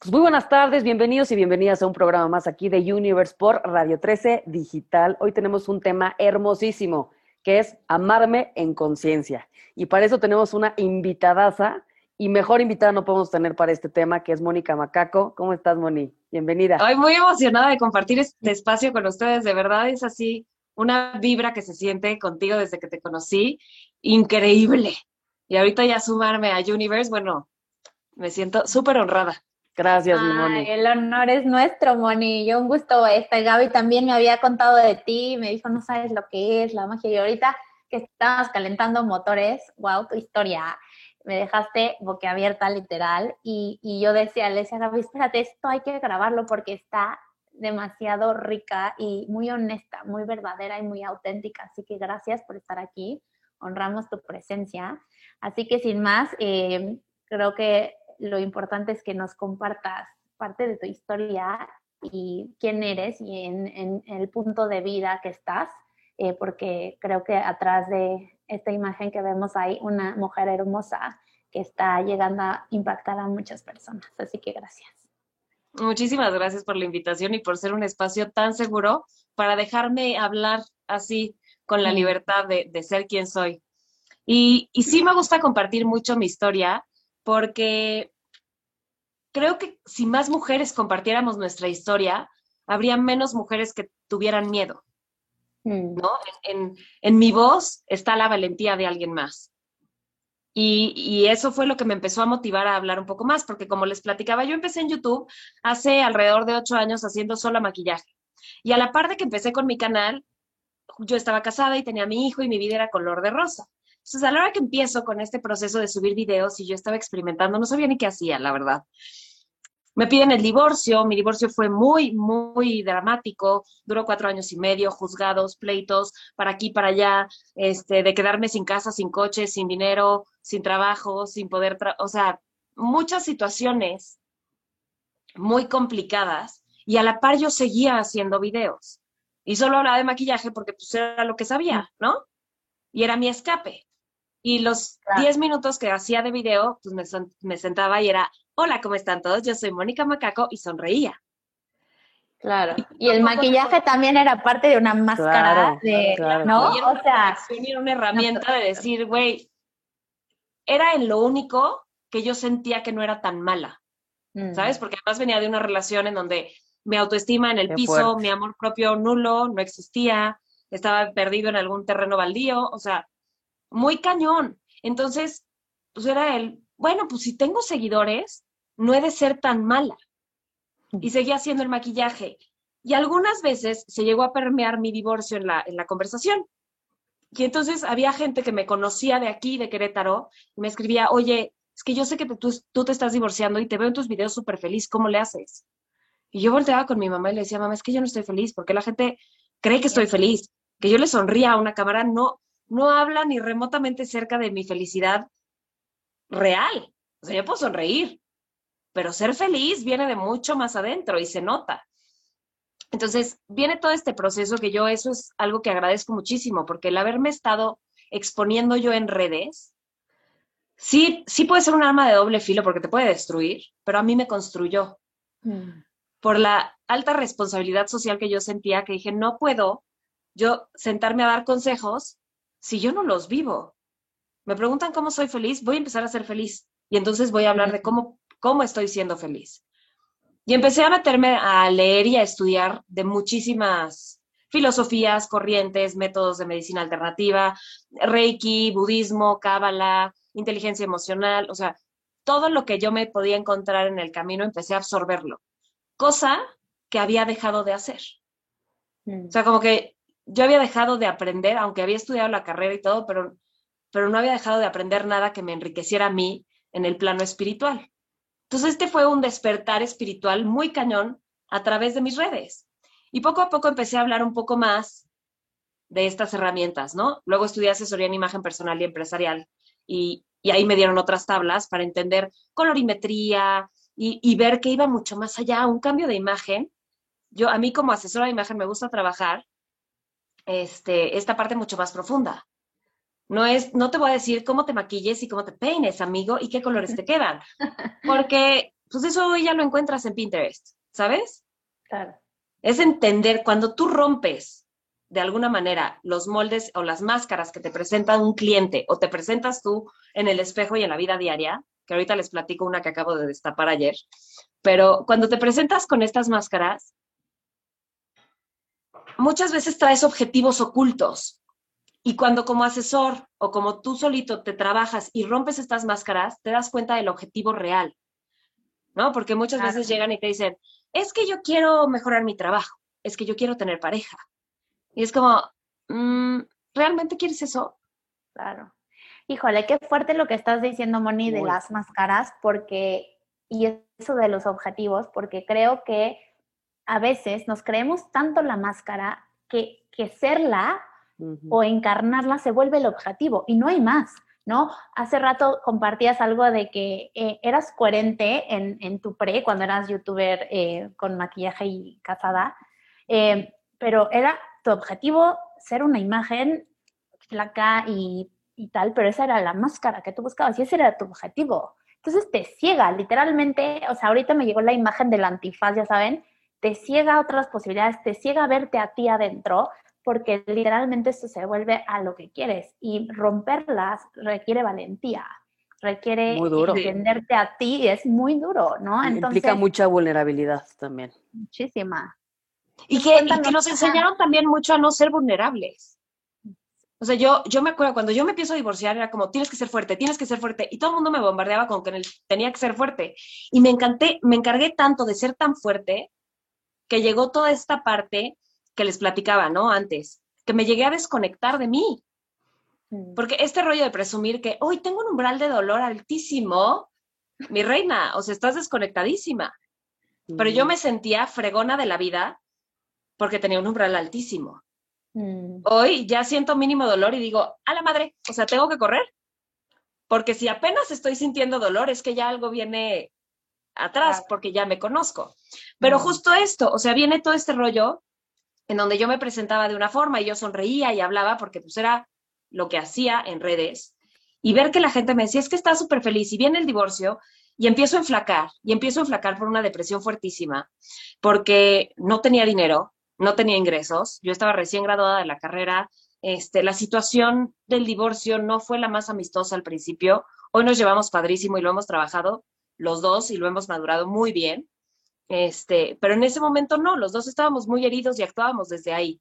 Pues muy buenas tardes, bienvenidos y bienvenidas a un programa más aquí de Universe por Radio 13 Digital. Hoy tenemos un tema hermosísimo que es amarme en conciencia. Y para eso tenemos una invitadaza y mejor invitada no podemos tener para este tema que es Mónica Macaco. ¿Cómo estás, Moni? Bienvenida. Estoy muy emocionada de compartir este espacio con ustedes. De verdad es así una vibra que se siente contigo desde que te conocí. Increíble. Y ahorita ya sumarme a Universe, bueno, me siento súper honrada. Gracias, mi Moni. El honor es nuestro, Moni. Yo un gusto. Este Gaby también me había contado de ti, me dijo, no sabes lo que es la magia. Y ahorita que estabas calentando motores, wow, tu historia. Me dejaste boquiabierta, literal. Y, y yo decía, le decía, Gaby, espérate, esto hay que grabarlo porque está demasiado rica y muy honesta, muy verdadera y muy auténtica. Así que gracias por estar aquí. Honramos tu presencia. Así que sin más, eh, creo que lo importante es que nos compartas parte de tu historia y quién eres y en, el punto de vida que estás, eh, porque creo que atrás de esta imagen que vemos hay una mujer hermosa que está llegando a impactar a muchas personas. Así que gracias. Muchísimas gracias por la invitación y por ser un espacio tan seguro para dejarme hablar así con la libertad de, ser quien soy. Y, y sí me gusta compartir mucho mi historia porque creo que si más mujeres compartiéramos nuestra historia, habría menos mujeres que tuvieran miedo. Mm. ¿no? En, mi voz está la valentía de alguien más. Y, y, eso fue lo que me empezó a motivar a hablar un poco más, porque como les platicaba, yo empecé en YouTube hace alrededor de ocho años haciendo solo maquillaje. Y a la par de que empecé con mi canal, yo estaba casada y tenía a mi hijo y mi vida era color de rosa. Entonces, a la hora que empiezo con este proceso de subir videos y yo estaba experimentando, no sabía ni qué hacía, la verdad. Me piden el divorcio, mi divorcio fue muy, muy dramático, duró cuatro años y medio, juzgados, pleitos, para aquí, para allá, este, de quedarme sin casa, sin coche, sin dinero, sin trabajo, sin poder, o sea, muchas situaciones muy complicadas y a la par yo seguía haciendo videos y solo hablaba de maquillaje porque pues era lo que sabía, ¿no? Y era mi escape. Y los 10 minutos que hacía de video, pues me, sentaba y era, hola, ¿cómo están todos? Yo soy Mónica Macaco y sonreía. Claro. Y, el maquillaje también era parte de una máscara de, ¿no? o sea, era una herramienta de decir, güey, era en lo único que yo sentía que no era tan mala. Mm. ¿Sabes? Porque además venía de una relación en donde mi autoestima en el piso, mi amor propio nulo, no existía, estaba perdido en algún terreno baldío, o sea, muy cañón. Entonces, pues era el, bueno, pues si tengo seguidores, no he de ser tan mala. Y seguía haciendo el maquillaje. Y algunas veces se llegó a permear mi divorcio en la, en la conversación. Y entonces había gente que me conocía de aquí, de Querétaro, y me escribía, oye, es que yo sé que tú, tú te estás divorciando y te veo en tus videos súper feliz, ¿cómo le haces? Y yo volteaba con mi mamá y le decía, mamá, es que yo no estoy feliz, porque la gente cree que estoy feliz, que yo le sonría a una cámara, no, no habla ni remotamente cerca de mi felicidad real. O sea, yo puedo sonreír, pero ser feliz viene de mucho más adentro y se nota. Entonces, viene todo este proceso que yo, eso es algo que agradezco muchísimo, porque el haberme estado exponiendo yo en redes, sí, sí puede ser un arma de doble filo porque te puede destruir, pero a mí me construyó. Mm. Por la alta responsabilidad social que yo sentía, que dije, no puedo yo sentarme a dar consejos si yo no los vivo? Me preguntan cómo soy feliz, voy a empezar a ser feliz y entonces voy a hablar de cómo, cómo estoy siendo feliz. Y empecé a meterme a leer y a estudiar de muchísimas filosofías, corrientes, métodos de medicina alternativa, reiki, budismo, cábala, inteligencia emocional, o sea, todo lo que yo me podía encontrar en el camino empecé a absorberlo, cosa que había dejado de hacer. Mm. O sea, como que yo había dejado de aprender, aunque había estudiado la carrera y todo, pero, pero no había dejado de aprender nada que me enriqueciera a mí en el plano espiritual. Entonces, este fue un despertar espiritual muy cañón a través de mis redes. Y poco a poco empecé a hablar un poco más de estas herramientas, ¿no? Luego estudié asesoría en imagen personal y empresarial y, ahí me dieron otras tablas para entender colorimetría y, y, ver que iba mucho más allá, un cambio de imagen. Yo, a mí como asesora de imagen me gusta trabajar este, esta parte mucho más profunda. No es, no te voy a decir cómo te maquilles y cómo te peines, amigo, y qué colores te quedan. Porque pues eso ya lo encuentras en Pinterest, ¿sabes? Claro. Es entender cuando tú rompes de alguna manera los moldes o las máscaras que te presenta un cliente o te presentas tú en el espejo y en la vida diaria, que ahorita les platico una que acabo de destapar ayer, pero cuando te presentas con estas máscaras, muchas veces traes objetivos ocultos. Y cuando como asesor o como tú solito te trabajas y rompes estas máscaras, te das cuenta del objetivo real, ¿no? Porque muchas veces llegan y te dicen, es que yo quiero mejorar mi trabajo, es que yo quiero tener pareja, y es como, mm, ¿realmente quieres eso? Claro. Híjole, qué fuerte lo que estás diciendo, Moni, de las máscaras, porque, y eso de los objetivos, porque creo que a veces nos creemos tanto la máscara que, que serla o encarnarla se vuelve el objetivo y no hay más, ¿no? Hace rato compartías algo de que eh, eras coherente en, en, tu pre, cuando eras youtuber eh, con maquillaje y casada, eh, pero era objetivo ser una imagen flaca y, y, tal, pero esa era la máscara que tú buscabas y ese era tu objetivo. Entonces te ciega, literalmente, o sea, ahorita me llegó la imagen del antifaz, ya saben, te ciega a otras posibilidades, te ciega a verte a ti adentro, porque literalmente esto se vuelve a lo que quieres y romperlas requiere valentía, requiere entenderte a ti y es muy duro, ¿no? Entonces, Implica mucha vulnerabilidad también. Muchísima. Y que, nos enseñaron también mucho a no ser vulnerables. O sea, yo, yo me acuerdo cuando yo me empiezo a divorciar, era como, tienes que ser fuerte, tienes que ser fuerte. Y todo el mundo me bombardeaba con que tenía que ser fuerte. Y me encanté, me encargué tanto de ser tan fuerte que llegó toda esta parte que les platicaba, ¿no? Antes, que me llegué a desconectar de mí. Mm. Porque este rollo de presumir que hoy tengo un umbral de dolor altísimo, mi reina, o sea, estás desconectadísima. Pero yo mm. me sentía fregona de la vida porque tenía un umbral altísimo. Mm. Hoy ya siento mínimo dolor y digo, a la madre, o sea, tengo que correr. Porque si apenas estoy sintiendo dolor, es que ya algo viene atrás, porque ya me conozco. Pero justo esto, o sea, viene todo este rollo en donde yo me presentaba de una forma y yo sonreía y hablaba porque pues era lo que hacía en redes. Y ver que la gente me decía, es que está súper feliz y viene el divorcio y empiezo a enflacar, y empiezo a enflacar por una depresión fuertísima, porque no tenía dinero, no tenía ingresos, yo estaba recién graduada de la carrera, este, la situación del divorcio no fue la más amistosa al principio, hoy nos llevamos padrísimo y lo hemos trabajado los dos y lo hemos madurado muy bien, este, pero en ese momento no, los dos estábamos muy heridos y actuábamos desde ahí.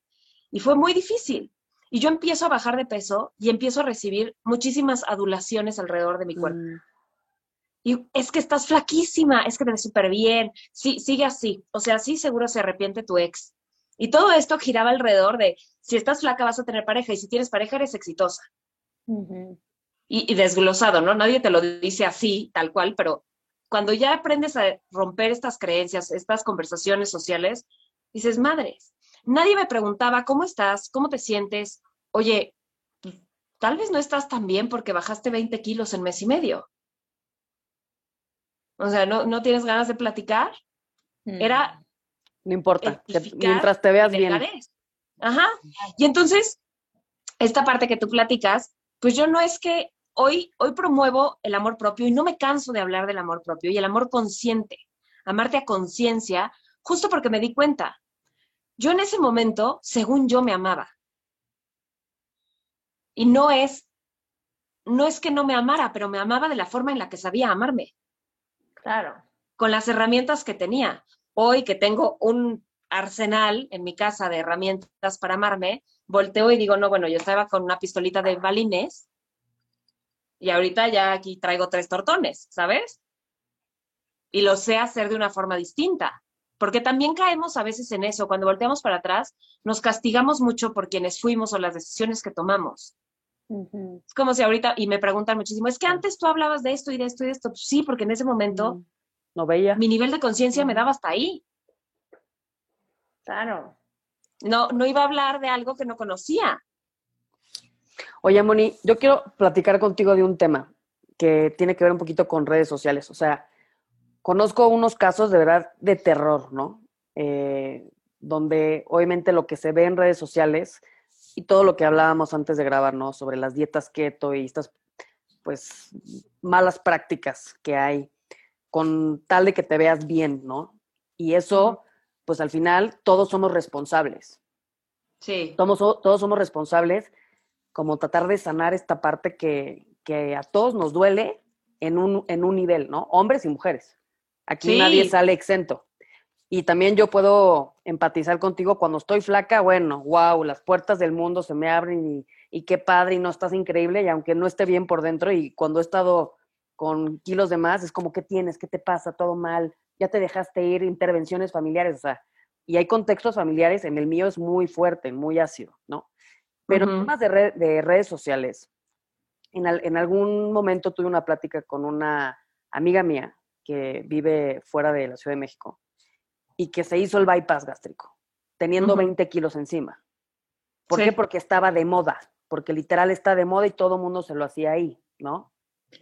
Y fue muy difícil. Y yo empiezo a bajar de peso y empiezo a recibir muchísimas adulaciones alrededor de mi cuerpo. Mm. Y es que estás flaquísima, es que te ves súper bien, sí, sigue así. O sea, sí seguro se arrepiente tu ex. Y todo esto giraba alrededor de, si estás flaca vas a tener pareja y si tienes pareja eres exitosa. y, desglosado, ¿no? Nadie te lo dice así, tal cual, pero cuando ya aprendes a romper estas creencias, estas conversaciones sociales, dices, madres, nadie me preguntaba, ¿cómo estás? ¿Cómo te sientes? Oye, tal vez no estás tan bien porque bajaste 20 kilos en mes y medio. O sea, ¿no, no tienes ganas de platicar? Era no importa, mientras te veas bien. Ajá. Y entonces, esta parte que tú platicas, pues yo no es que hoy, hoy promuevo el amor propio y no me canso de hablar del amor propio y el amor consciente, amarte a conciencia, justo porque me di cuenta. Yo en ese momento, según yo, me amaba. Y no es, no es que no me amara, pero me amaba de la forma en la que sabía amarme. Claro. Con las herramientas que tenía hoy que tengo un arsenal en mi casa de herramientas para amarme, volteo y digo, no, bueno, yo estaba con una pistolita de balines y ahorita ya aquí traigo tres tortones, ¿sabes? Y lo sé hacer de una forma distinta, porque también caemos a veces en eso, cuando volteamos para atrás, nos castigamos mucho por quienes fuimos o las decisiones que tomamos. Es como si ahorita, y me preguntan muchísimo, es que antes tú hablabas de esto y de esto y de esto. sí, porque en ese momento no veía. Mi nivel de conciencia me daba hasta ahí. Claro. No, no iba a hablar de algo que no conocía. Oye, Moni, yo quiero platicar contigo de un tema que tiene que ver un poquito con redes sociales. O sea, conozco unos casos de verdad de terror, ¿no? Eh, donde obviamente lo que se ve en redes sociales y todo lo que hablábamos antes de grabar, ¿no? Sobre las dietas keto y estas, pues, malas prácticas que hay con tal de que te veas bien, ¿no? Y eso, pues al final, todos somos responsables. Sí. Todos, todos somos responsables como tratar de sanar esta parte que, que a todos nos duele en un, en un nivel, ¿no? Hombres y mujeres. Aquí nadie sale exento. Y también yo puedo empatizar contigo cuando estoy flaca, bueno, wow, las puertas del mundo se me abren y, y qué padre y no estás increíble y aunque no esté bien por dentro y cuando he estado con kilos de más, es como, ¿qué tienes? ¿Qué te pasa? ¿Todo mal? Ya te dejaste ir, intervenciones familiares, o sea, y hay contextos familiares, en el mío es muy fuerte, muy ácido, ¿no? Pero uh temas de, de, redes sociales, en, en algún momento tuve una plática con una amiga mía que vive fuera de la Ciudad de México y que se hizo el bypass gástrico, teniendo 20 kilos encima. ¿Por qué? Porque estaba de moda, porque literal está de moda y todo el mundo se lo hacía ahí, ¿no?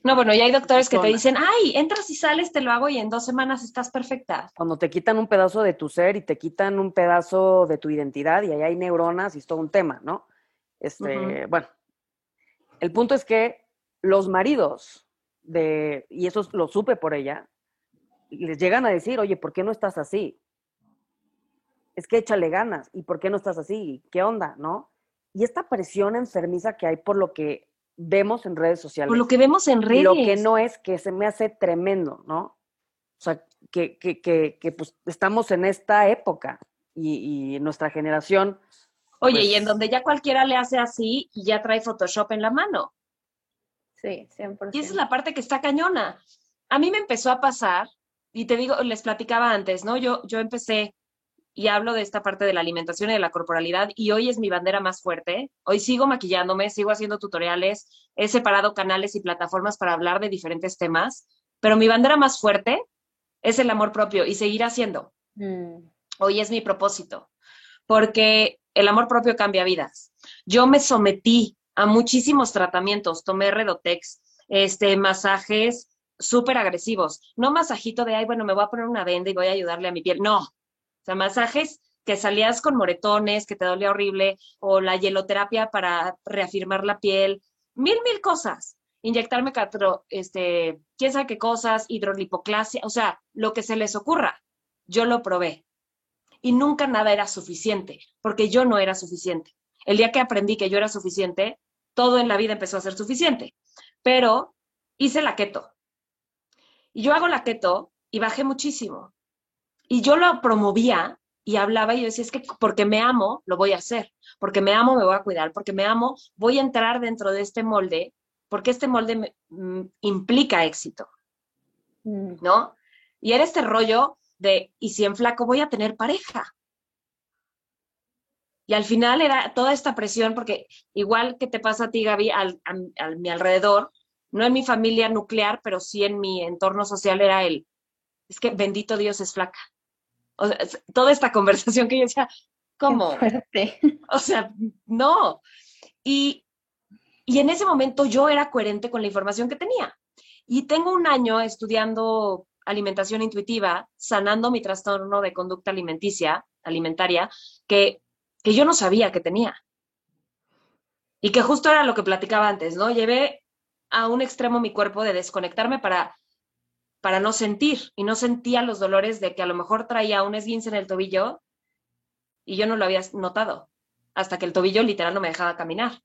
No, bueno, y hay doctores que te dicen, ay, entras y sales, te lo hago y en dos semanas estás perfecta. Cuando te quitan un pedazo de tu ser y te quitan un pedazo de tu identidad y ahí hay neuronas y es todo un tema, ¿no? Este, bueno, el punto es que los maridos de, y eso lo supe por ella, les llegan a decir, oye, ¿por qué no estás así? Es que échale ganas, ¿y por qué no estás así? ¿Qué onda? ¿No? Y esta presión enfermiza que hay por lo que vemos en redes sociales. Por lo que vemos en redes. Lo que no es que se me hace tremendo, ¿no? O sea, que, que, que, que pues estamos en esta época y, y nuestra generación. Oye, y en pues donde ya cualquiera le hace así y ya trae Photoshop en la mano. Sí, 100%. Y esa es la parte que está cañona. A mí me empezó a pasar, y te digo, les platicaba antes, ¿no? Yo, yo empecé y hablo de esta parte de la alimentación y de la corporalidad y hoy es mi bandera más fuerte. Hoy sigo maquillándome, sigo haciendo tutoriales, he separado canales y plataformas para hablar de diferentes temas, pero mi bandera más fuerte es el amor propio y seguir haciendo. Mm. Hoy es mi propósito, porque el amor propio cambia vidas. Yo me sometí a muchísimos tratamientos, tomé Redotex, este, masajes súper agresivos, no masajito de, ay, bueno, me voy a poner una venda y voy a ayudarle a mi piel, no, o sea, masajes que salías con moretones, que te dolía horrible, o la hieloterapia para reafirmar la piel, mil, mil cosas. Inyectarme catro, este, quién sabe qué cosas, hidrolipoclasia, o sea, lo que se les ocurra. Yo lo probé. Y nunca nada era suficiente, porque yo no era suficiente. El día que aprendí que yo era suficiente, todo en la vida empezó a ser suficiente. Pero hice la keto. Y yo hago la keto y bajé muchísimo. Y yo lo promovía y hablaba y yo decía, es que porque me amo, lo voy a hacer, porque me amo, me voy a cuidar, porque me amo, voy a entrar dentro de este molde, porque este molde me, mm, implica éxito, mm. ¿no? Y era este rollo de, y si en flaco voy a tener pareja. Y al final era toda esta presión, porque igual que te pasa a ti, Gaby, al, a mi alrededor, no en mi familia nuclear, pero sí en mi entorno social era el, es que bendito Dios es flaca. O sea, toda esta conversación que yo decía, ¿cómo? O sea, no. Y, y en ese momento yo era coherente con la información que tenía. Y tengo un año estudiando alimentación intuitiva, sanando mi trastorno de conducta alimenticia, alimentaria, que, que yo no sabía que tenía. Y que justo era lo que platicaba antes, ¿no? Llevé a un extremo mi cuerpo de desconectarme para para no sentir y no sentía los dolores de que a lo mejor traía un esguince en el tobillo y yo no lo había notado hasta que el tobillo literal no me dejaba caminar.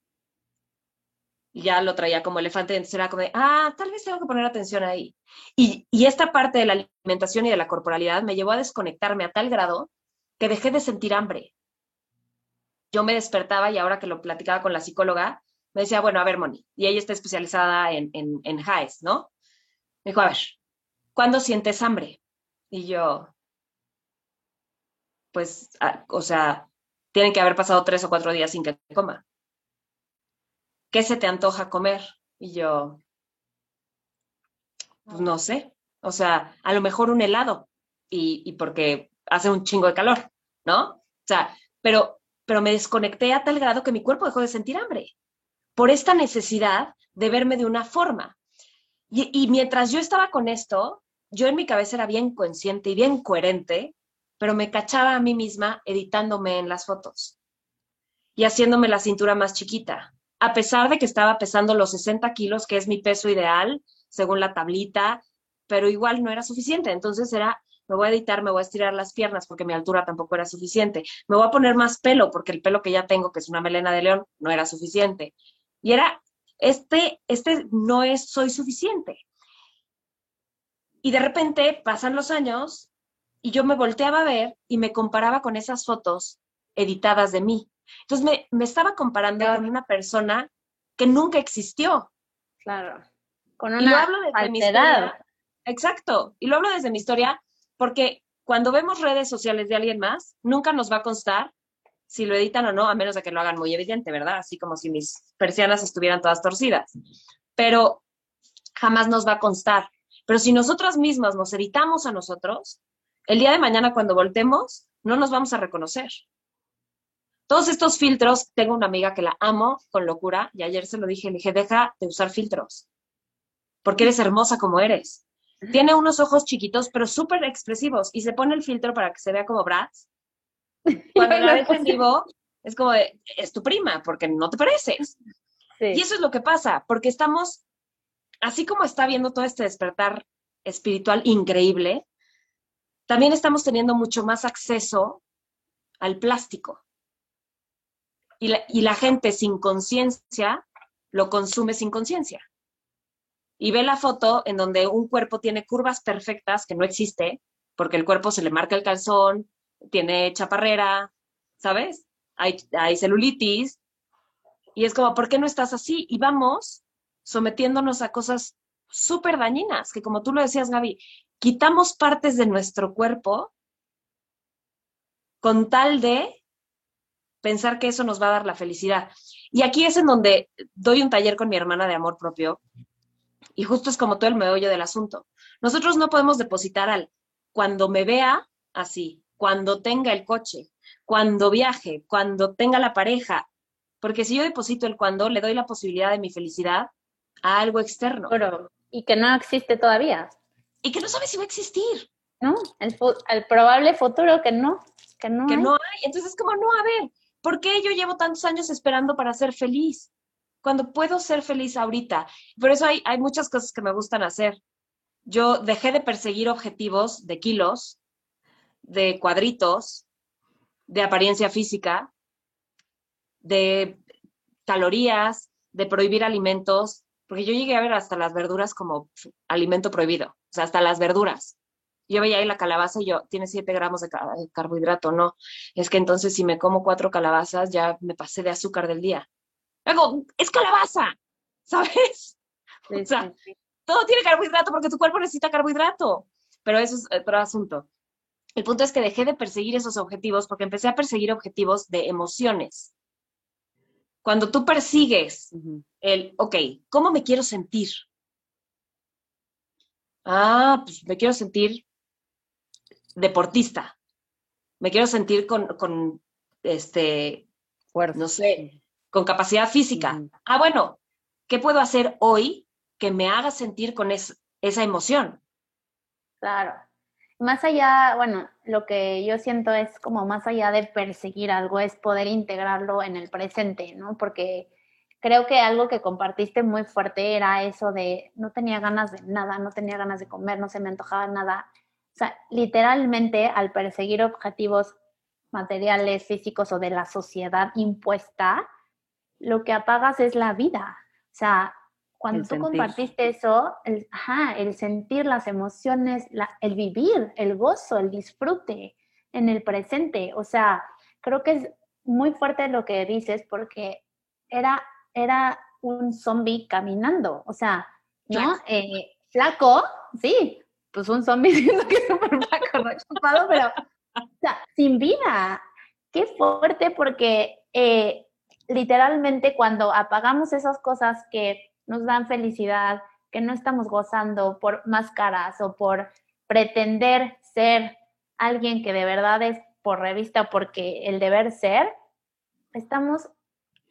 Ya lo traía como elefante, entonces era como de, ah, tal vez tengo que poner atención ahí. Y, y esta parte de la alimentación y de la corporalidad me llevó a desconectarme a tal grado que dejé de sentir hambre. Yo me despertaba y ahora que lo platicaba con la psicóloga, me decía, bueno, a ver, Moni, y ella está especializada en, en, en HAES, ¿no? Me dijo, a ver, ¿cuándo sientes hambre? Y yo, pues, ah, o sea, tienen que haber pasado tres o cuatro días sin que coma. ¿Qué se te antoja comer? Y yo, pues no sé, o sea, a lo mejor un helado y, porque hace un chingo de calor, ¿no? O sea, pero, pero me desconecté a tal grado que mi cuerpo dejó de sentir hambre por esta necesidad de verme de una forma. Y, mientras yo estaba con esto, yo en mi cabeza era bien consciente y bien coherente, pero me cachaba a mí misma editándome en las fotos y haciéndome la cintura más chiquita, a pesar de que estaba pesando los 60 kilos, que es mi peso ideal, según la tablita, pero igual no era suficiente. Entonces era, me voy a editar, me voy a estirar las piernas porque mi altura tampoco era suficiente. Me voy a poner más pelo porque el pelo que ya tengo, que es una melena de león, no era suficiente. Y era, este, este no es, soy suficiente. Y de repente pasan los años y yo me volteaba a ver y me comparaba con esas fotos editadas de mí. Entonces me, me estaba comparando con una persona que nunca existió. Claro. Con una y lo hablo desde mi historia. Exacto. Y lo hablo desde mi historia porque cuando vemos redes sociales de alguien más, nunca nos va a constar si lo editan o no, a menos de que lo hagan muy evidente, ¿verdad? Así como si mis persianas estuvieran todas torcidas. Pero jamás nos va a constar. Pero si nosotras mismas nos editamos a nosotros, el día de mañana cuando voltemos, no nos vamos a reconocer. Todos estos filtros, tengo una amiga que la amo con locura y ayer se lo dije, le dije, deja de usar filtros, porque eres hermosa como eres. Tiene unos ojos chiquitos, pero súper expresivos y se pone el filtro para que se vea como Bratz. Cuando la ves en vivo, es como, es tu prima, porque no te pareces. Y eso es lo que pasa, porque estamos, así como está viendo todo este despertar espiritual increíble, también estamos teniendo mucho más acceso al plástico y la, gente sin conciencia lo consume sin conciencia. Y ve la foto en donde un cuerpo tiene curvas perfectas que no existe, porque el cuerpo se le marca el calzón, tiene chaparrera, ¿sabes? Hay, hay celulitis. Y es como, ¿por qué no estás así? Y vamos sometiéndonos a cosas súper dañinas, que como tú lo decías, Gaby, quitamos partes de nuestro cuerpo con tal de pensar que eso nos va a dar la felicidad. Y aquí es en donde doy un taller con mi hermana de amor propio y justo es como todo el meollo del asunto. Nosotros no podemos depositar al cuando me vea así, cuando tenga el coche, cuando viaje, cuando tenga la pareja, porque si yo deposito el cuando, le doy la posibilidad de mi felicidad a algo externo. Pero, y que no existe todavía. Y que no sabe si va a existir. ¿No? El, el probable futuro que no. Que no, que no hay. Entonces es como, no, a ver, ¿Por qué yo llevo tantos años esperando para ser feliz? Cuando puedo ser feliz ahorita. Por eso hay, hay muchas cosas que me gustan hacer. Yo dejé de perseguir objetivos de kilos, de cuadritos, de apariencia física, de calorías, de prohibir alimentos, porque yo llegué a ver hasta las verduras como alimento prohibido, o sea, hasta las verduras yo veía ahí la calabaza y yo, tiene 7 gramos de carbohidrato, no. Es que entonces si me como cuatro calabazas ya me pasé de azúcar del día. Luego, es calabaza, ¿sabes? o sea, todo tiene carbohidrato porque tu cuerpo necesita carbohidrato. Pero eso es otro asunto. El punto es que dejé de perseguir esos objetivos porque empecé a perseguir objetivos de emociones. Cuando tú persigues el, ok, ¿cómo me quiero sentir? Ah, pues me quiero sentir deportista. Me quiero sentir con, este, no sé, con capacidad física. Ah, bueno, ¿qué puedo hacer hoy que me haga sentir con esa emoción? Claro. Más allá, bueno, lo que yo siento es como más allá de perseguir algo, es poder integrarlo en el presente, ¿no? Porque creo que algo que compartiste muy fuerte era eso de no tenía ganas de nada, no tenía ganas de comer, no se me antojaba nada. Sea, literalmente al perseguir objetivos materiales, físicos o de la sociedad impuesta, lo que apagas es la vida. O sea, cuando tú compartiste eso, el, el sentir las emociones, el vivir, el gozo, el disfrute en el presente. O sea, creo que es muy fuerte lo que dices porque era, era un zombie caminando. O sea, ¿no? Eh, flaco, sí, pues un zombie que es súper flaco, ¿no? Chupado, pero, o sea, sin vida. Qué fuerte porque eh, literalmente cuando apagamos esas cosas que nos dan felicidad, que no estamos gozando por máscaras o por pretender ser alguien que de verdad es por revista porque el deber ser, estamos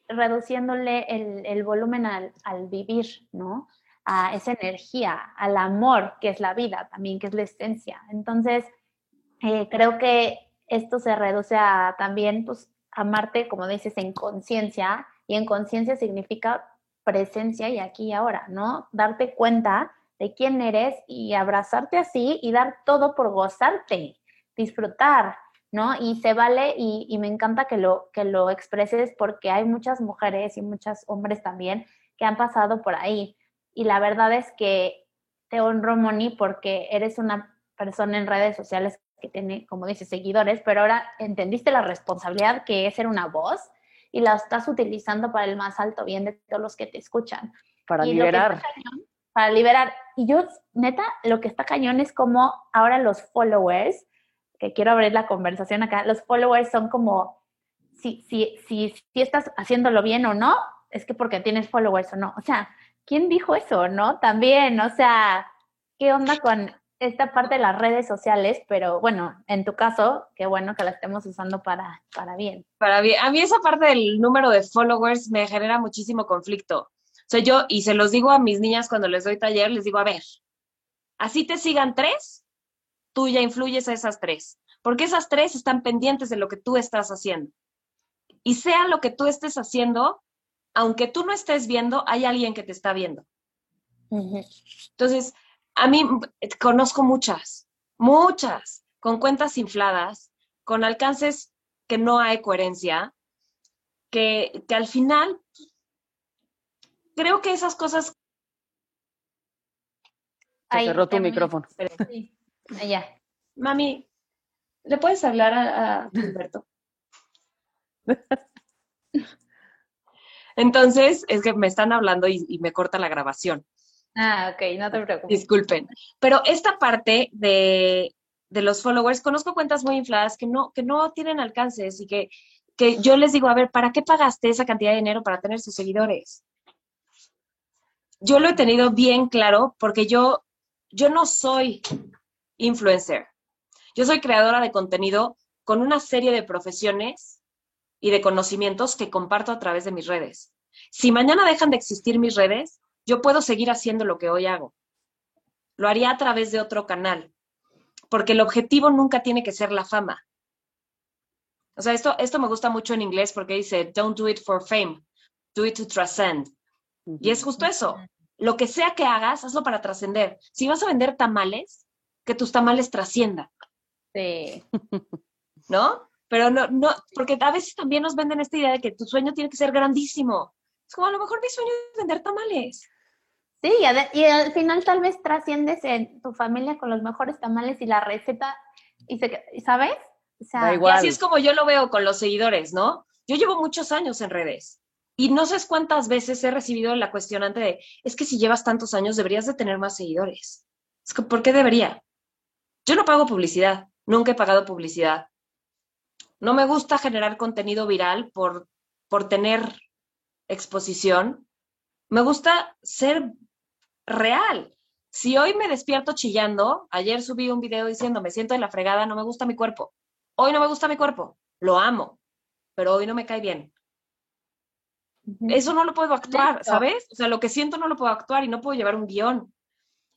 reduciéndole el, volumen al, vivir, ¿no? A esa energía, al amor, que es la vida también, que es la esencia. Entonces, eh, creo que esto se reduce a también, pues, amarte, como dices, en conciencia, y en conciencia significa presencia y aquí y ahora, ¿no? Darte cuenta de quién eres y abrazarte así y dar todo por gozarte, disfrutar, ¿no? Y se vale y, me encanta que lo, que lo expreses porque hay muchas mujeres y muchos hombres también que han pasado por ahí. Y la verdad es que te honro, Moni, porque eres una persona en redes sociales que tiene, como dices, seguidores, pero ahora entendiste la responsabilidad que es ser una voz y la estás utilizando para el más alto bien de todos los que te escuchan. Para liberar. para liberar. Y yo, neta, lo que está cañón es como ahora los followers, que quiero abrir la conversación acá, los followers son como, si, si, si, si estás haciéndolo bien o no, es que porque tienes followers o no. O sea, ¿quién dijo eso, no? También, o sea, ¿qué onda con esta parte de las redes sociales? Pero bueno, en tu caso, qué bueno que la estemos usando para, para bien. Para bien. A mí esa parte del número de followers me genera muchísimo conflicto. O sea, yo, y se los digo a mis niñas cuando les doy taller, les digo, a ver, así te sigan tres, tú ya influyes a esas tres, porque esas tres están pendientes de lo que tú estás haciendo. Y sea lo que tú estés haciendo, aunque tú no estés viendo, hay alguien que te está viendo. Entonces, a mí conozco muchas, muchas, con cuentas infladas, con alcances que no hay coherencia, que, que al final creo que esas cosas... Se cerró tu micrófono. Sí, allá. Mami, ¿le puedes hablar a, a Humberto? Entonces, es que me están hablando y, me corta la grabación. Ah, ok, no te preocupes. Disculpen. Pero esta parte de, los followers, conozco cuentas muy infladas que no, que no tienen alcances y que, que yo les digo, a ver, ¿para qué pagaste esa cantidad de dinero para tener sus seguidores? Yo lo he tenido bien claro porque yo, yo no soy influencer. Yo soy creadora de contenido con una serie de profesiones y de conocimientos que comparto a través de mis redes. Si mañana dejan de existir mis redes, yo puedo seguir haciendo lo que hoy hago. Lo haría a través de otro canal, porque el objetivo nunca tiene que ser la fama. O sea, esto, esto me gusta mucho en inglés porque dice, don't do it for fame, do it to transcend. Y es justo eso. Lo que sea que hagas, hazlo para trascender. Si vas a vender tamales, que tus tamales trasciendan. Sí. ¿No? Pero no, no, porque a veces también nos venden esta idea de que tu sueño tiene que ser grandísimo. Es como a lo mejor mi sueño es vender tamales. Sí, y, al final tal vez trasciendes en tu familia con los mejores tamales y la receta, y ¿sabes? O sea, y así es como yo lo veo con los seguidores, ¿no? Yo llevo muchos años en redes y no sé cuántas veces he recibido la cuestionante de, es que si llevas tantos años deberías de tener más seguidores. Es que, ¿por qué debería? Yo no pago publicidad, nunca he pagado publicidad. No me gusta generar contenido viral por, por tener exposición. Me gusta ser real. Si hoy me despierto chillando, ayer subí un video diciendo me siento en la fregada, no me gusta mi cuerpo. Hoy no me gusta mi cuerpo, lo amo, pero hoy no me cae bien. Eso no lo puedo actuar, ¿sabes? O sea, lo que siento no lo puedo actuar y no puedo llevar un guion.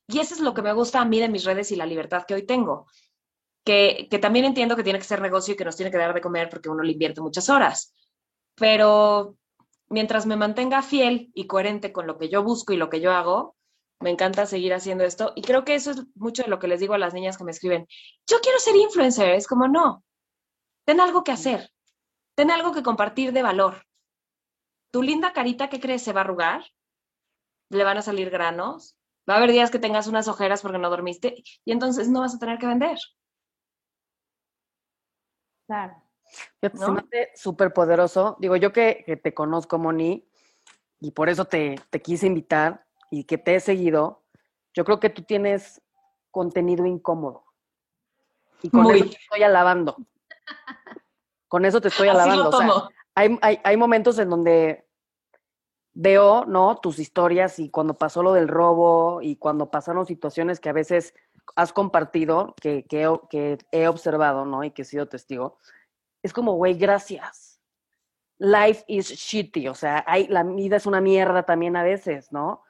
Y eso es lo que me gusta a mí de mis redes y la libertad que hoy tengo que, también entiendo que tiene que ser negocio y que nos tiene que dar de comer porque uno le invierte muchas horas. Pero mientras me mantenga fiel y coherente con lo que yo busco y lo que yo hago, me encanta seguir haciendo esto. Y creo que eso es mucho de lo que les digo a las niñas que me escriben. Yo quiero ser influencer. Es como, no, ten algo que hacer. Ten algo que compartir de valor. Tu linda carita, ¿qué crees? ¿Se va a arrugar? ¿Le van a salir granos? Va a haber días que tengas unas ojeras porque no dormiste y entonces no vas a tener que vender. Claro. Se me hace súper poderoso. Digo, yo que, te conozco, Moni, y por eso te, quise invitar y que te he seguido, yo creo que tú tienes contenido incómodo. Y con eso te estoy alabando. Con eso te estoy alabando. O sea, hay, hay, momentos en donde veo, ¿no? Tus historias y cuando pasó lo del robo y cuando pasaron situaciones que a veces has compartido, que, que, he observado, ¿no? Y que he sido testigo, es como, güey, gracias. Life is shitty, o sea, hay, la vida es una mierda también a veces, ¿no?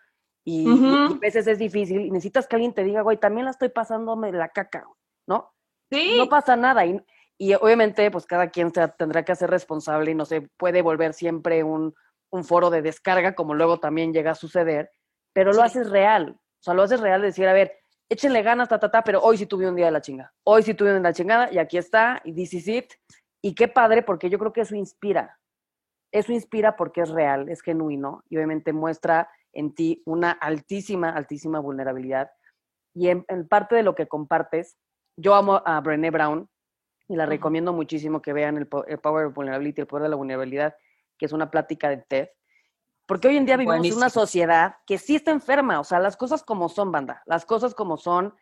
Y, a veces es difícil y necesitas que alguien te diga, güey, también la estoy pasándome la caca, ¿no? Sí. No pasa nada. Y, y obviamente, pues cada quien se tendrá que hacer responsable y no se puede volver siempre un, un foro de descarga, como luego también llega a suceder, pero lo haces real, O sea, lo haces real de decir, a ver, échenle ganas, ta, ta, ta, pero hoy sí tuve un día de la chingada. Hoy sí tuve un día de la chingada y aquí está, y this is it. Y qué padre, porque yo creo que eso inspira. Eso inspira porque es real, es genuino y obviamente muestra en ti una altísima, altísima vulnerabilidad. Y en, parte de lo que compartes, yo amo a Brené Brown y la recomiendo muchísimo que vean el, Power of Vulnerability, el poder de la vulnerabilidad, que es una plática de TED. Porque hoy en día vivimos en una sociedad que sí está enferma, o sea, las cosas como son, banda, las cosas como son.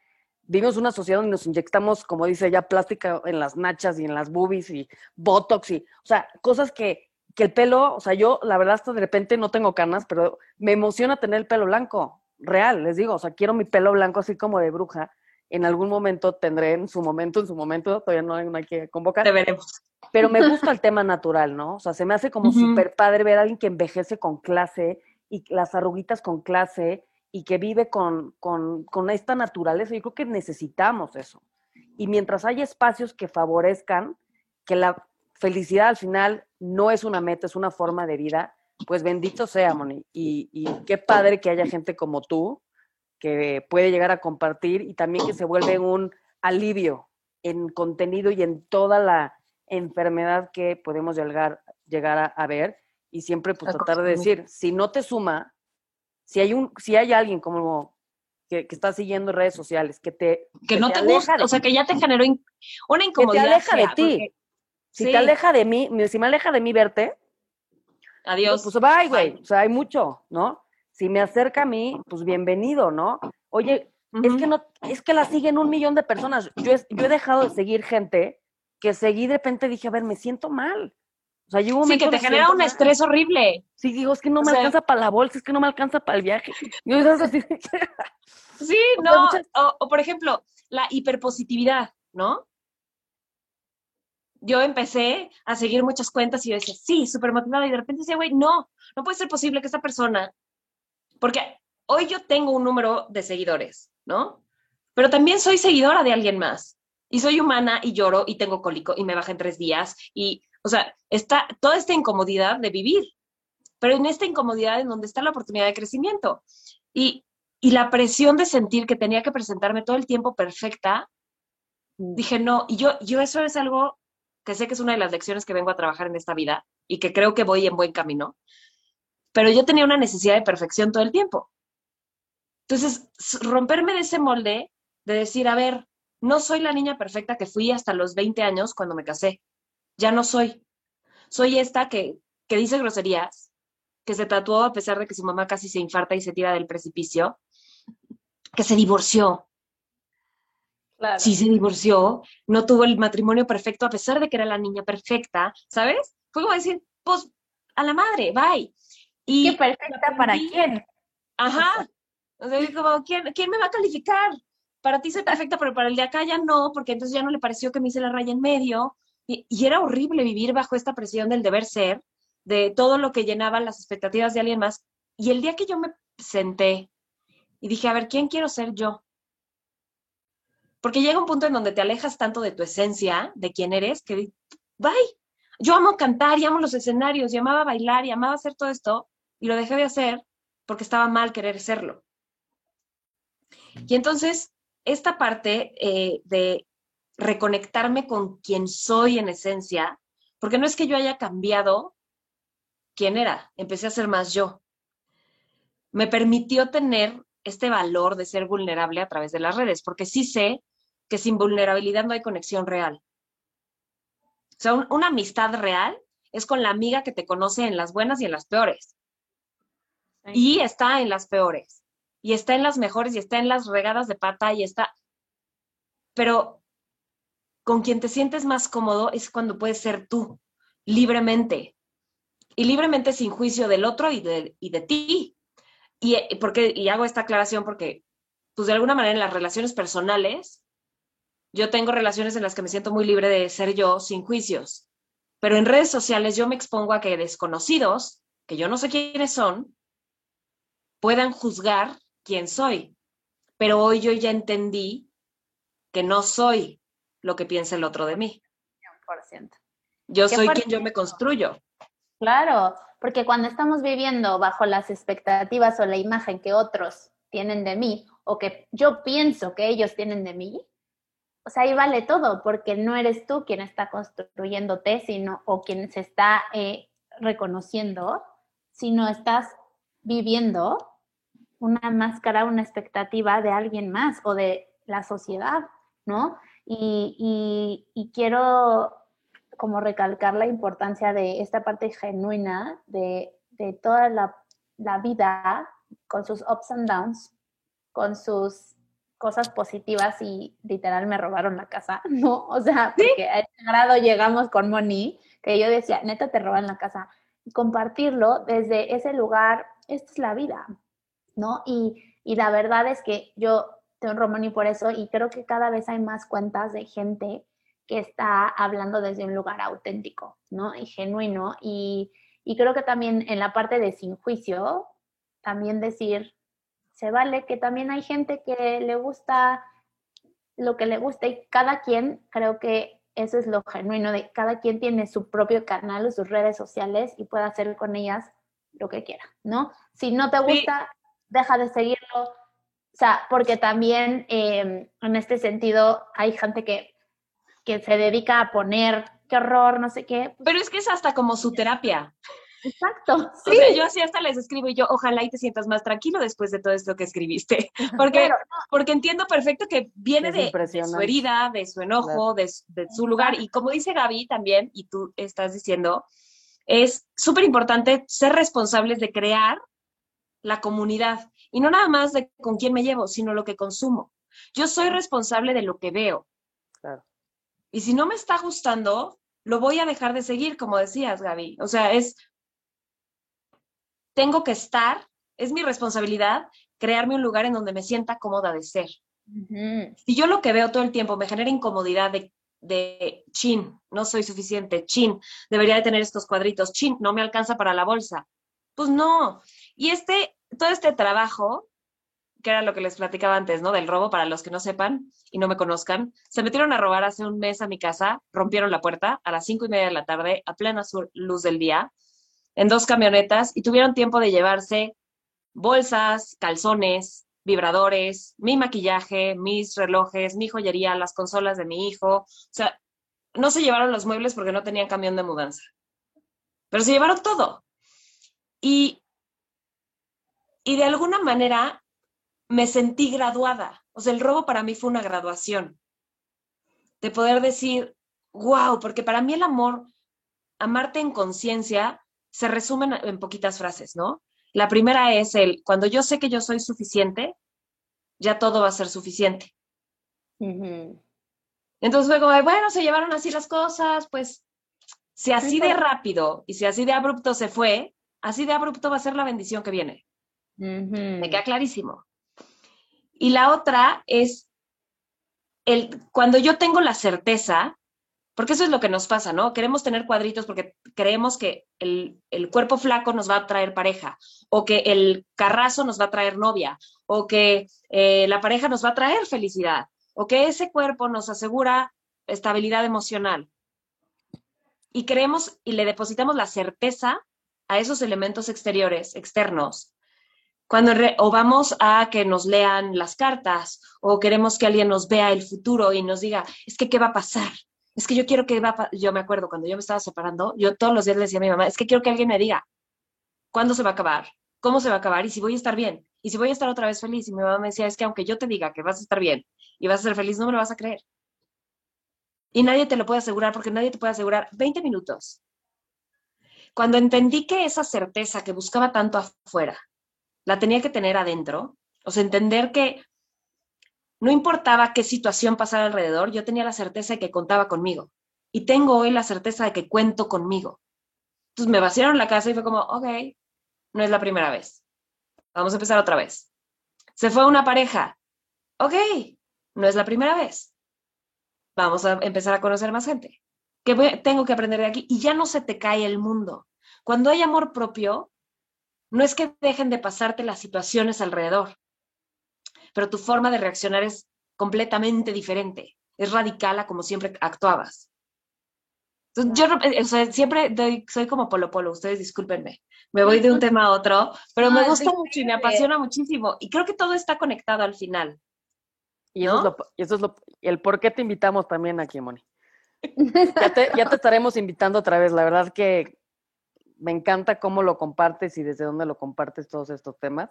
Vivimos una sociedad donde nos inyectamos, como dice ella, plástica en las nachas y en las boobies y botox y, o sea, cosas que, que el pelo, o sea, yo la verdad hasta de repente no tengo canas, pero me emociona tener el pelo blanco, real, les digo, o sea, quiero mi pelo blanco así como de bruja. En algún momento tendré en su momento, en su momento, todavía no, hay que convocar. Te veremos. Pero me gusta el tema natural, ¿no? O sea, se me hace como súper padre ver a alguien que envejece con clase y las arruguitas con clase y que vive con, con, con esta naturaleza. Yo creo que necesitamos eso. Y mientras haya espacios que favorezcan que la felicidad al final no es una meta, es una forma de vida, pues bendito sea, Moni. Y, y, qué padre que haya gente como tú que puede llegar a compartir y también que se vuelve un alivio en contenido y en toda la enfermedad que podemos llegar, llegar a, ver. Y siempre pues tratar de decir, si no te suma, si hay, un, si hay alguien como que, que está siguiendo redes sociales, que te... Que, no te, gusta, o sea, que ya te generó una incomodidad. Que te aleja de ti. Si te aleja de mí, si me aleja de mí verte, adiós. Pues bye, güey. O sea, hay mucho, ¿no? Si me acerca a mí, pues bienvenido, ¿no? Oye, es que no, es que la siguen un millón de personas. Yo, yo he dejado de seguir gente que seguí de repente dije, a ver, me siento mal. O sea, yo sí, que te genera un estrés horrible. Sí, digo, es que no me alcanza para la bolsa, es que no me alcanza para el viaje. sí, no, o, por ejemplo, la hiperpositividad, ¿no? yo empecé a seguir muchas cuentas y yo decía, sí, súper motivada, y de repente decía, güey, no, no puede ser posible que esta persona, porque hoy yo tengo un número de seguidores, ¿no? Pero también soy seguidora de alguien más, y soy humana y lloro y tengo cólico y me baja en tres días, y, o sea, está toda esta incomodidad de vivir, pero en esta incomodidad en donde está la oportunidad de crecimiento. Y, y la presión de sentir que tenía que presentarme todo el tiempo perfecta, dije, no, y yo, yo eso es algo que sé que es una de las lecciones que vengo a trabajar en esta vida y que creo que voy en buen camino, pero yo tenía una necesidad de perfección todo el tiempo. Entonces, romperme de ese molde de decir, a ver, no soy la niña perfecta que fui hasta los 20 años cuando me casé, ya no soy. Soy esta que, que dice groserías, que se tatuó a pesar de que su mamá casi se infarta y se tira del precipicio, que se divorció, Sí se divorció, no tuvo el matrimonio perfecto a pesar de que era la niña perfecta, ¿sabes? Fue como decir, pues a la madre, bye. Y ¿Qué perfecta para quién? Ajá. O sea, como, ¿quién, ¿quién me va a calificar? Para ti soy perfecta, pero para el de acá ya no, porque entonces ya no le pareció que me hice la raya en medio. Y, y era horrible vivir bajo esta presión del deber ser, de todo lo que llenaba las expectativas de alguien más. Y el día que yo me senté y dije, a ver, ¿quién quiero ser yo? Porque llega un punto en donde te alejas tanto de tu esencia, de quién eres, que, bye, yo amo cantar y amo los escenarios y amaba bailar y amaba hacer todo esto y lo dejé de hacer porque estaba mal querer serlo. Y entonces, esta parte eh, de reconectarme con quien soy en esencia, porque no es que yo haya cambiado quién era, empecé a ser más yo. Me permitió tener este valor de ser vulnerable a través de las redes, porque sí sé que sin vulnerabilidad no hay conexión real. O sea, una amistad real es con la amiga que te conoce en las buenas y en las peores. Y está en las peores. Y está en las mejores y está en las regadas de pata y está... Pero con quien te sientes más cómodo es cuando puedes ser tú, libremente. Y libremente sin juicio del otro y de, y de ti. Y, porque, y hago esta aclaración porque, pues de alguna manera en las relaciones personales, yo tengo relaciones en las que me siento muy libre de ser yo sin juicios, pero en redes sociales yo me expongo a que desconocidos, que yo no sé quiénes son, puedan juzgar quién soy. Pero hoy yo ya entendí que no soy lo que piensa el otro de mí. 100%. Yo soy quien yo me construyo. Claro, porque cuando estamos viviendo bajo las expectativas o la imagen que otros tienen de mí o que yo pienso que ellos tienen de mí, o sea, ahí vale todo, porque no eres tú quien está construyéndote, sino, o quien se está eh, reconociendo, sino estás viviendo una máscara, una expectativa de alguien más o de la sociedad, ¿no? Y, y, quiero como recalcar la importancia de esta parte genuina de, de toda la, la vida con sus ups and downs, con sus cosas positivas y literal me robaron la casa, ¿no? O sea, porque a ese grado llegamos con Moni, que yo decía, neta, te roban la casa. Y compartirlo desde ese lugar, esta es la vida, ¿no? Y, y la verdad es que yo te honro, Moni, por eso, y creo que cada vez hay más cuentas de gente que está hablando desde un lugar auténtico, ¿no? Y genuino. Y, y creo que también en la parte de sin juicio, también decir, se vale, que también hay gente que le gusta lo que le gusta y cada quien, creo que eso es lo genuino, de cada quien tiene su propio canal o sus redes sociales y puede hacer con ellas lo que quiera, ¿no? Si no te gusta, deja de seguirlo, o sea, porque también em, en este sentido hay gente que, que se dedica a poner, qué horror, no sé qué. Pero es que es hasta como su terapia. Exacto. Sí. O sea, yo así hasta les escribo y yo, ojalá y te sientas más tranquilo después de todo esto que escribiste. Porque, porque entiendo perfecto que viene de, su herida, de su enojo, de, su lugar. Y como dice Gaby también, y tú estás diciendo, es súper importante ser responsables de crear la comunidad. Y no nada más de con quién me llevo, sino lo que consumo. Yo soy responsable de lo que veo. Claro. Y si no me está gustando, lo voy a dejar de seguir, como decías, Gaby. O sea, es tengo que estar, es mi responsabilidad crearme un lugar en donde me sienta cómoda de ser. Si yo lo que veo todo el tiempo me genera incomodidad de, de, chin, no soy suficiente, chin, debería de tener estos cuadritos, chin, no me alcanza para la bolsa. Pues no. Y este, todo este trabajo, que era lo que les platicaba antes, ¿no? Del robo, para los que no sepan y no me conozcan, se metieron a robar hace un mes a mi casa, rompieron la puerta a las cinco y media de la tarde, a plena luz del día, en dos camionetas y tuvieron tiempo de llevarse bolsas, calzones, vibradores, mi maquillaje, mis relojes, mi joyería, las consolas de mi hijo. O sea, no se llevaron los muebles porque no tenían camión de mudanza, pero se llevaron todo. Y, y de alguna manera me sentí graduada. O sea, el robo para mí fue una graduación. De poder decir, wow, porque para mí el amor, amarte en conciencia, se resumen en poquitas frases, ¿no? La primera es el, cuando yo sé que yo soy suficiente, ya todo va a ser suficiente. Entonces luego, bueno, se llevaron así las cosas, pues si así de rápido y si así de abrupto se fue, así de abrupto va a ser la bendición que viene. Me queda clarísimo. Y la otra es el, cuando yo tengo la certeza porque eso es lo que nos pasa, ¿no? Queremos tener cuadritos porque creemos que el, cuerpo flaco nos va a traer pareja, o que el carrazo nos va a traer novia, o que eh, la pareja nos va a traer felicidad, o que ese cuerpo nos asegura estabilidad emocional. Y creemos y le depositamos la certeza a esos elementos exteriores, externos, cuando o vamos a que nos lean las cartas o queremos que alguien nos vea el futuro y nos diga, es que, ¿qué va a pasar? es que yo quiero que va, yo me acuerdo cuando yo me estaba separando, yo todos los días le decía a mi mamá, es que quiero que alguien me diga cuándo se va a acabar, cómo se va a acabar y si voy a estar bien y si voy a estar otra vez feliz. Y mi mamá me decía, es que aunque yo te diga que vas a estar bien y vas a ser feliz, no me lo vas a creer. Y nadie te lo puede asegurar porque nadie te puede asegurar 20 minutos. Cuando entendí que esa certeza que buscaba tanto afuera, la tenía que tener adentro, o sea, entender que no importaba qué situación pasara alrededor, yo tenía la certeza de que contaba conmigo. Y tengo hoy la certeza de que cuento conmigo. Entonces me vaciaron la casa y fue como, ok, no es la primera vez. Vamos a empezar otra vez. Se fue una pareja. Ok, no es la primera vez. Vamos a empezar a conocer más gente. ¿Qué tengo que aprender de aquí? Y ya no se te cae el mundo. Cuando hay amor propio, no es que dejen de pasarte las situaciones alrededor pero tu forma de reaccionar es completamente diferente, es radical a como siempre actuabas. Entonces, yo o sea, siempre doy, soy como polo polo, ustedes discúlpenme. Me voy de un tema a otro, pero me gusta mucho y me apasiona muchísimo. Y creo que todo está conectado al final. Y eso, es, lo, eso es lo, el por qué te invitamos también aquí, Moni. Ya te, ya te estaremos invitando otra vez. La verdad que me encanta cómo lo compartes y desde dónde lo compartes todos estos temas.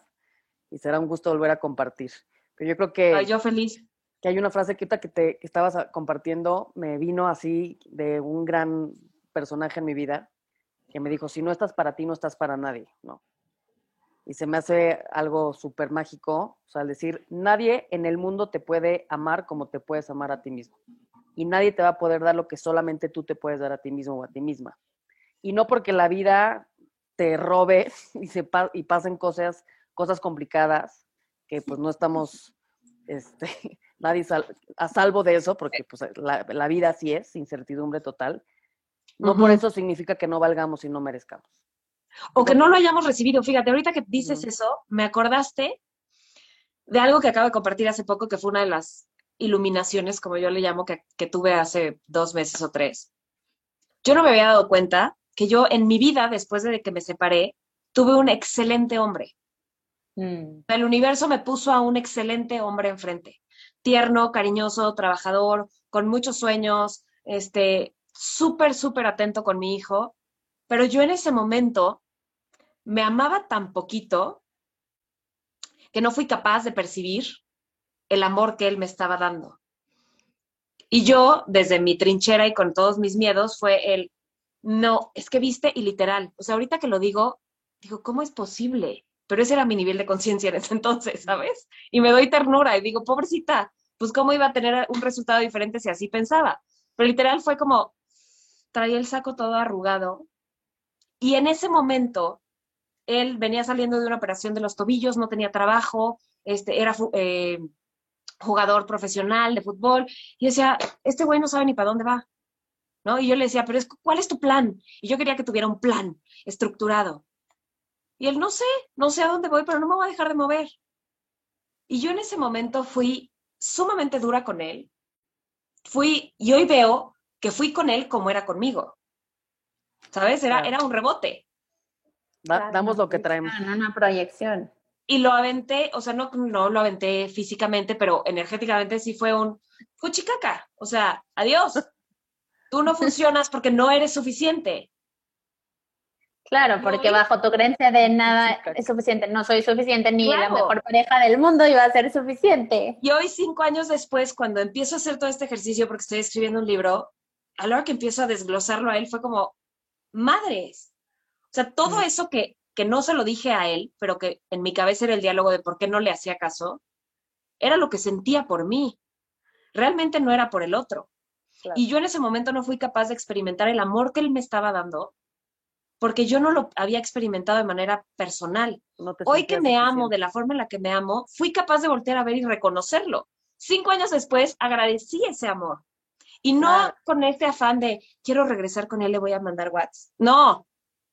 Y será un gusto volver a compartir. Pero yo creo que... yo feliz. Que hay una frase que, que te que estabas compartiendo, me vino así de un gran personaje en mi vida, que me dijo, si no estás para ti, no estás para nadie, ¿no? Y se me hace algo súper mágico, o sea, al decir, nadie en el mundo te puede amar como te puedes amar a ti mismo. Y nadie te va a poder dar lo que solamente tú te puedes dar a ti mismo o a ti misma. Y no porque la vida te robe y, se y pasen cosas, cosas complicadas, que pues no estamos este, nadie a salvo de eso, porque pues, la, vida así es, incertidumbre total. No por eso significa que no valgamos y no merezcamos. O que no lo hayamos recibido. Fíjate, ahorita que dices eso, me acordaste de algo que acabo de compartir hace poco, que fue una de las iluminaciones, como yo le llamo, que, que tuve hace dos meses o tres. Yo no me había dado cuenta que yo en mi vida, después de que me separé, tuve un excelente hombre. Mm. El universo me puso a un excelente hombre enfrente. Tierno, cariñoso, trabajador, con muchos sueños, este, súper, súper atento con mi hijo. Pero yo en ese momento me amaba tan poquito que no fui capaz de percibir el amor que él me estaba dando. Y yo, desde mi trinchera y con todos mis miedos, fue el, no, es que viste y literal. O sea, ahorita que lo digo, digo, ¿cómo es posible? pero ese era mi nivel de conciencia en ese entonces, ¿sabes? Y me doy ternura y digo, pobrecita, pues cómo iba a tener un resultado diferente si así pensaba. Pero literal fue como, traía el saco todo arrugado. Y en ese momento, él venía saliendo de una operación de los tobillos, no tenía trabajo, este, era eh, jugador profesional de fútbol, y decía, este güey no sabe ni para dónde va. ¿No? Y yo le decía, pero ¿cuál es tu plan? Y yo quería que tuviera un plan estructurado. Y él, no sé, no sé a dónde voy, pero no me voy a dejar de mover. Y yo en ese momento fui sumamente dura con él. Fui, y hoy veo que fui con él como era conmigo. ¿Sabes? Era, era un rebote. damos lo que traemos. Una proyección. Y lo aventé, o sea, no, no lo aventé físicamente, pero energéticamente sí fue un fuchicaca. O sea, adiós. Tú no funcionas porque no eres suficiente. Claro, porque bajo tu creencia de nada es suficiente, no soy suficiente, ni la mejor pareja del mundo iba a ser suficiente. Y hoy, cinco años después, cuando empiezo a hacer todo este ejercicio, porque estoy escribiendo un libro, a la hora que empiezo a desglosarlo a él, fue como, madres. O sea, todo eso que, que no se lo dije a él, pero que en mi cabeza era el diálogo de por qué no le hacía caso, era lo que sentía por mí. Realmente no era por el otro. Y yo en ese momento no fui capaz de experimentar el amor que él me estaba dando porque yo no lo había experimentado de manera personal. Hoy que me amo de la forma en la que me amo, fui capaz de voltear a ver y reconocerlo. Cinco años después agradecí ese amor. Y no con este afán de quiero regresar con él, le voy a mandar WhatsApp. No. O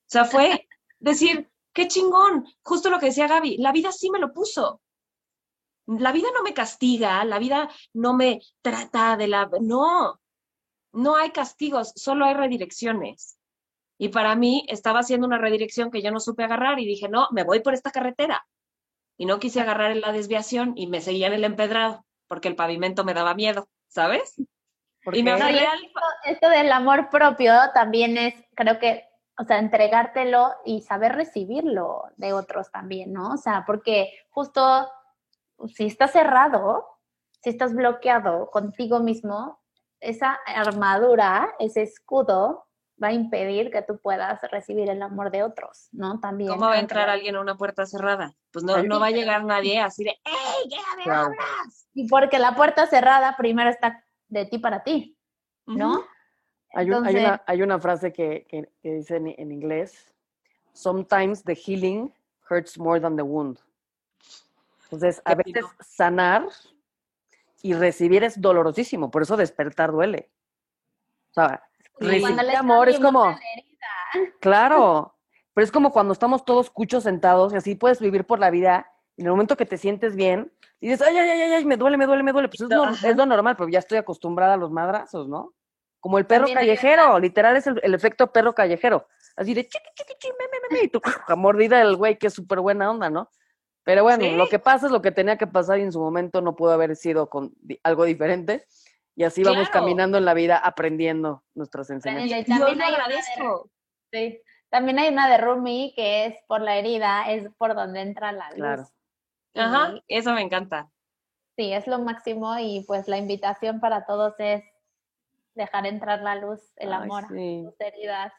sea, fue decir, qué chingón. Justo lo que decía Gaby, la vida sí me lo puso. La vida no me castiga, la vida no me trata de la... No, no hay castigos, solo hay redirecciones. Y para mí estaba haciendo una redirección que yo no supe agarrar y dije, no, me voy por esta carretera. Y no quise agarrar en la desviación y me seguía en el empedrado porque el pavimento me daba miedo, ¿sabes? Y me esto, esto del amor propio también es, creo que, o sea, entregártelo y saber recibirlo de otros también, ¿no? O sea, porque justo si estás cerrado, si estás bloqueado contigo mismo, esa armadura, ese escudo, va a impedir que tú puedas recibir el amor de otros, ¿no? También. ¿Cómo va a entrar alguien a una puerta cerrada? Pues no, no va a llegar nadie así de, ¡Ey, ya me hablas! Y porque la puerta cerrada primero está de ti para ti, ¿no? hay, una, hay, una, frase que, que, dice en, en, inglés, sometimes the healing hurts more than the wound. Entonces, a veces sanar y recibir es dolorosísimo, por eso despertar duele. O sea, Recibir amor es como... Claro, pero es como cuando estamos todos cuchos sentados y así puedes vivir por la vida y en el momento que te sientes bien, dices, ay, ay, ay, ay, me duele, me duele, me duele. Pues es, lo, es lo normal, pero ya estoy acostumbrada a los madrazos, ¿no? Como el perro callejero, literal es el, efecto perro callejero. Así de chiqui, chiqui, chiqui, me, me, me, y tu mordida del güey que es súper buena onda, ¿no? Pero bueno, lo que pasa es lo que tenía que pasar y en su momento no pudo haber sido con algo diferente. Y así vamos caminando en la vida aprendiendo nuestras enseñanzas. Yo le agradezco. Sí. También hay una de Rumi que es por la herida, es por donde entra la luz. Claro. Ajá, eso me encanta. Sí, es lo máximo y pues la invitación para todos es dejar entrar la luz, el amor, sus heridas,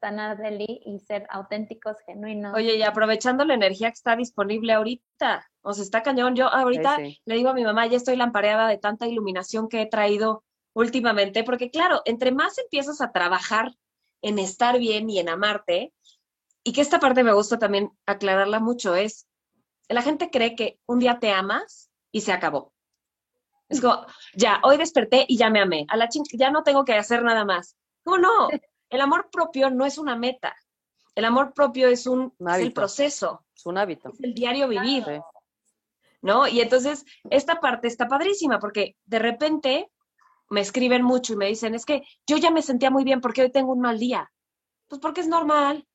sanar de y ser auténticos, genuinos. Oye, y aprovechando la energía que está disponible ahorita, o sea, está cañón. Yo ahorita le digo a mi mamá, ya estoy lampareada de tanta iluminación que he traído últimamente, porque claro, entre más empiezas a trabajar en estar bien y en amarte, y que esta parte me gusta también aclararla mucho, es, la gente cree que un día te amas y se acabó. Es como, ya, hoy desperté y ya me amé. A la ya no tengo que hacer nada más. ¿Cómo no? El amor propio no es una meta. El amor propio es un, el proceso. Es un hábito. Es el diario vivir. ¿No? Y entonces, esta parte está padrísima porque de repente me escriben mucho y me dicen, es que yo ya me sentía muy bien porque hoy tengo un mal día. Pues porque es normal.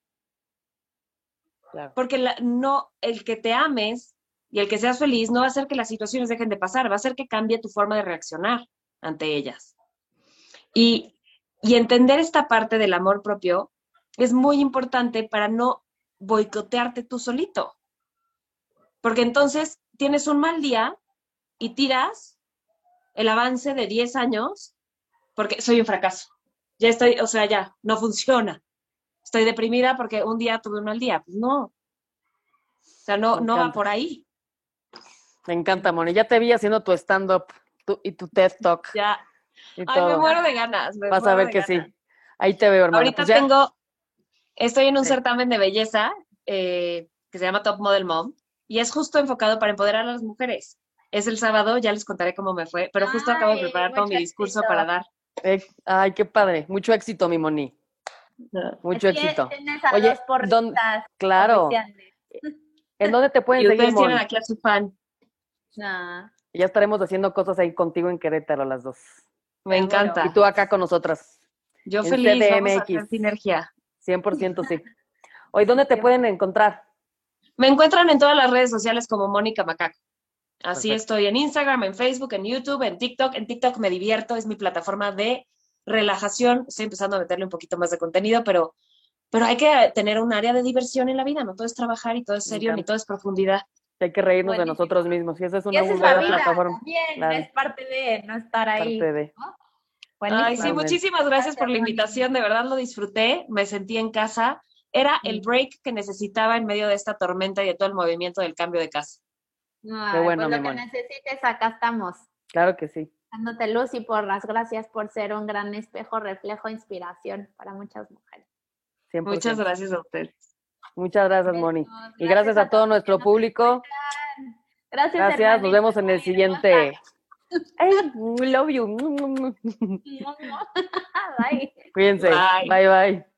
Porque no, el que te ames y el que seas feliz no va a hacer que las situaciones dejen de pasar, va a hacer que cambie tu forma de reaccionar ante ellas. Y, y entender esta parte del amor propio es muy importante para no boicotearte tú solito. Porque entonces tienes un mal día y tiras el avance de 10 años porque soy un fracaso. Ya estoy, o sea, ya, no funciona. Estoy deprimida porque un día tuve un mal día. Pues no. O sea, no, no va por ahí. Me encanta, Moni. Ya te vi haciendo tu stand-up y tu TED Talk. Ya. Ay, me muero de ganas. Vas a ver que sí. Ahí te veo, hermano. Ahorita pues tengo, estoy en un certamen de belleza eh, que se llama Top Model Mom y es justo enfocado para empoderar a las mujeres. Es el sábado, ya les contaré cómo me fue, pero justo acabo de preparar todo mi discurso para dar. Eh, ay, qué padre. Mucho éxito, mi Moni. Mucho éxito. Oye, ¿dónde, claro. ¿En dónde te pueden y seguir? Ustedes tienen aquí a su fan. Ya estaremos haciendo cosas ahí contigo en Querétaro las dos. Me encanta. Y tú acá con nosotras. Yo feliz, vamos a sinergia. 100% sí. Hoy, ¿dónde te pueden encontrar? Me encuentran en todas las redes sociales como Mónica Macaco. Así estoy en Instagram, en Facebook, en YouTube, en TikTok. En TikTok me divierto, es mi plataforma de relajación. Estoy empezando a meterle un poquito más de contenido, pero, pero hay que tener un área de diversión en la vida. No todo es trabajar y todo es serio, ni todo es profundidad hay que reírnos de nosotros mismos. Y esa es una muy buena plataforma. Bien, es parte de no estar ahí. Ay, sí, muchísimas gracias, por la invitación. De verdad lo disfruté. Me sentí en casa. Era el break que necesitaba en medio de esta tormenta y de todo el movimiento del cambio de casa. Qué bueno, pues lo que necesites, acá estamos. Claro que sí. Dándote luz y por las gracias por ser un gran espejo, reflejo, inspiración para muchas mujeres. Muchas gracias a ustedes. Muchas gracias, Moni. y gracias a todo nuestro público. Gracias. Gracias. Nos vemos en el siguiente. we love you. bye. Cuídense. bye. bye.